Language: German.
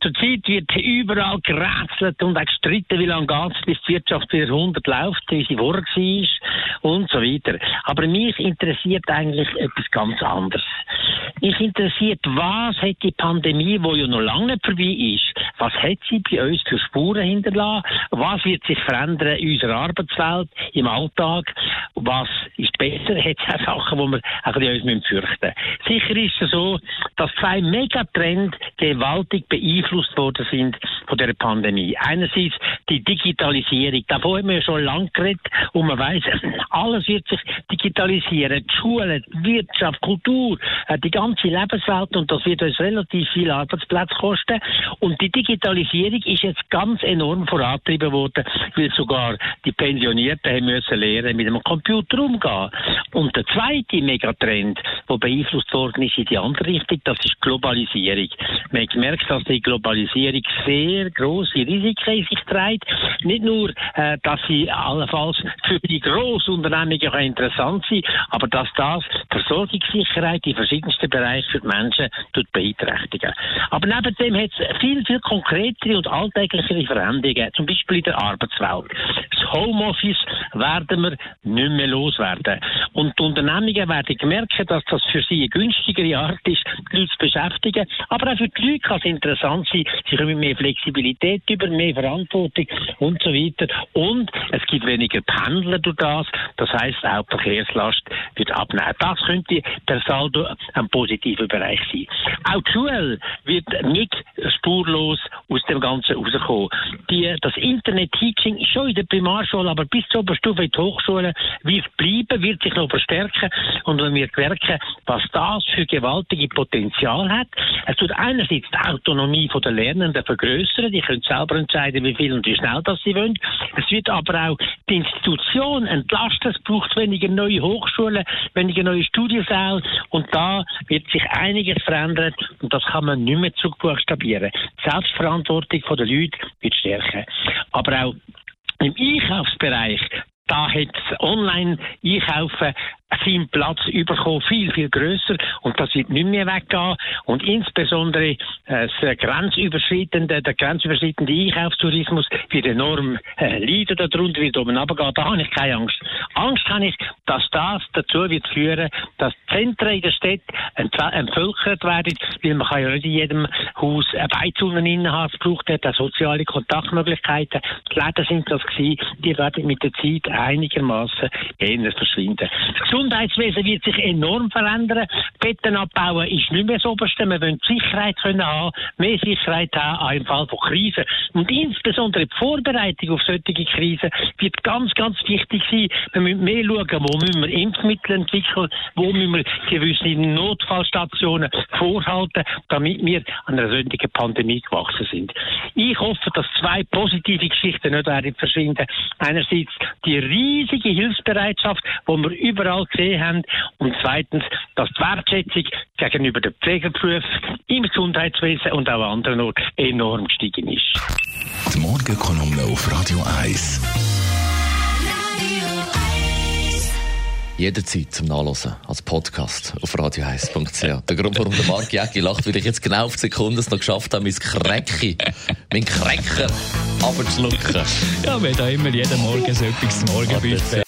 Zurzeit wird überall gerätselt und auch gestritten, wie lange geht es, bis die Wirtschaft wieder 100 läuft, wie sie vorher war und so weiter. Aber mich interessiert eigentlich etwas ganz anderes. Mich interessiert, was hat die Pandemie, die ja noch lange nicht vorbei ist, was hat sie bei uns für Spuren hinterlassen? Was wird sich verändern in unserer Arbeitswelt, im Alltag? Was ist besser? Hat es auch Sachen, die wir ein bisschen fürchten müssen? Sicher ist es so, dass zwei Megatrends gewaltig beeinflusst worden sind von der Pandemie. Einerseits die Digitalisierung. Davon haben wir schon lange geredet und man weiß, alles wird sich digitalisieren. Die Schulen, die Wirtschaft, Kultur, äh, die ganze Lebenswelt und das wird uns relativ viel Arbeitsplätze kosten. Und die Digitalisierung ist jetzt ganz enorm vorangetrieben worden, weil sogar die Pensionierten haben müssen lernen, mit dem Computer Und der zweite Megatrend, der beeinflusst worden ist in die andere Richtung, das ist Globalisierung. Man hat gemerkt, dass die Globalisierung sehr große Risiken in sich trägt. Nicht nur, äh, dass sie allenfalls für die Grossunternehmungen interessant sind, aber dass das Versorgungssicherheit in verschiedensten Bereichen für die Menschen beeinträchtigen. Aber neben dem hat es viel, viel konkretere und alltäglichere Veränderungen, zum Beispiel in der Arbeitswelt. Das Homeoffice werden wir nicht mehr loswerden. Und die Unternehmungen werden merken, dass das für sie eine günstigere Art ist, die Leute zu beschäftigen. Aber auch für die Leute kann es interessant sein. Sie kommen mehr Flexibilität über, mehr Verantwortung und so weiter. Und es gibt weniger Pendler durch das. Das heißt, auch die Verkehrslast wird abnehmen. Das könnte der Saldo ein positiver Bereich sein. Auch die Schule wird nicht spurlos aus dem Ganzen rauskommen. Die, das Internet-Teaching schon in der Primarschule, aber bis zur Oberstufe in die Hochschule wird bleiben, wird sich noch verstärken. Und wenn wir merken, was das für gewaltige Potenzial hat, es tut einerseits die Autonomie der Lernenden vergrößern, die können selber entscheiden, wie viel und wie schnell das sie wollen. Es wird aber auch die Institution entlasten, es braucht weniger neue Hochschulen, weniger neue Studiensäle und da wird sich einiges verändern und das kann man nicht mehr zurückbuchstabieren. Die Selbstverantwortung der Leute wird stärker. Aber auch im Einkaufsbereich, da hat das Online-Einkaufen seinen Platz überkommen, viel, viel grösser und das wird nicht mehr weggehen. Und insbesondere äh, das grenzüberschreitende, der grenzüberschreitende Einkaufstourismus wird enorm äh, leiden darunter, wird oben runtergehen. Da habe ich keine Angst. Angst habe ich, dass das dazu wird führen, dass Zentren in der Stadt entvölkert werden, weil man kann ja nicht in jedem Haus eine. Es braucht dort soziale Kontaktmöglichkeiten. Die Läden sind das gewesen. Die werden mit der Zeit einigermaßen eher verschwinden. Das Gesundheitswesen wird sich enorm verändern. Betten abbauen ist nicht mehr das Oberste. Wir wollen Sicherheit können haben, mehr Sicherheit haben im Fall von Krisen. Und insbesondere die Vorbereitung auf solche Krisen wird ganz, ganz wichtig sein. Wir müssen mehr schauen, wo müssen wir Impfmittel entwickeln, wo müssen wir gewisse Notfallstationen vorhalten, damit wir an einer solchen Pandemie gewachsen sind. Ich hoffe, dass zwei positive Geschichten nicht werden verschwinden. Einerseits die riesige Hilfsbereitschaft, die wir überall gesehen haben. Und zweitens, dass die Wertschätzung gegenüber den Pflegeberufen im Gesundheitswesen und auch an anderen Orten enorm gestiegen ist. Die Morgenkolumne auf Radio 1. Jederzeit zum Nachlesen als Podcast auf radio1.ch. Der Grund, warum der Marc Jäcki lacht, weil ich jetzt genau auf die Sekunde es noch geschafft habe, mein Krecki, mein Krecker abzuschlucken. Ja, wir haben immer jeden Morgen so etwas zum Morgenbuffet.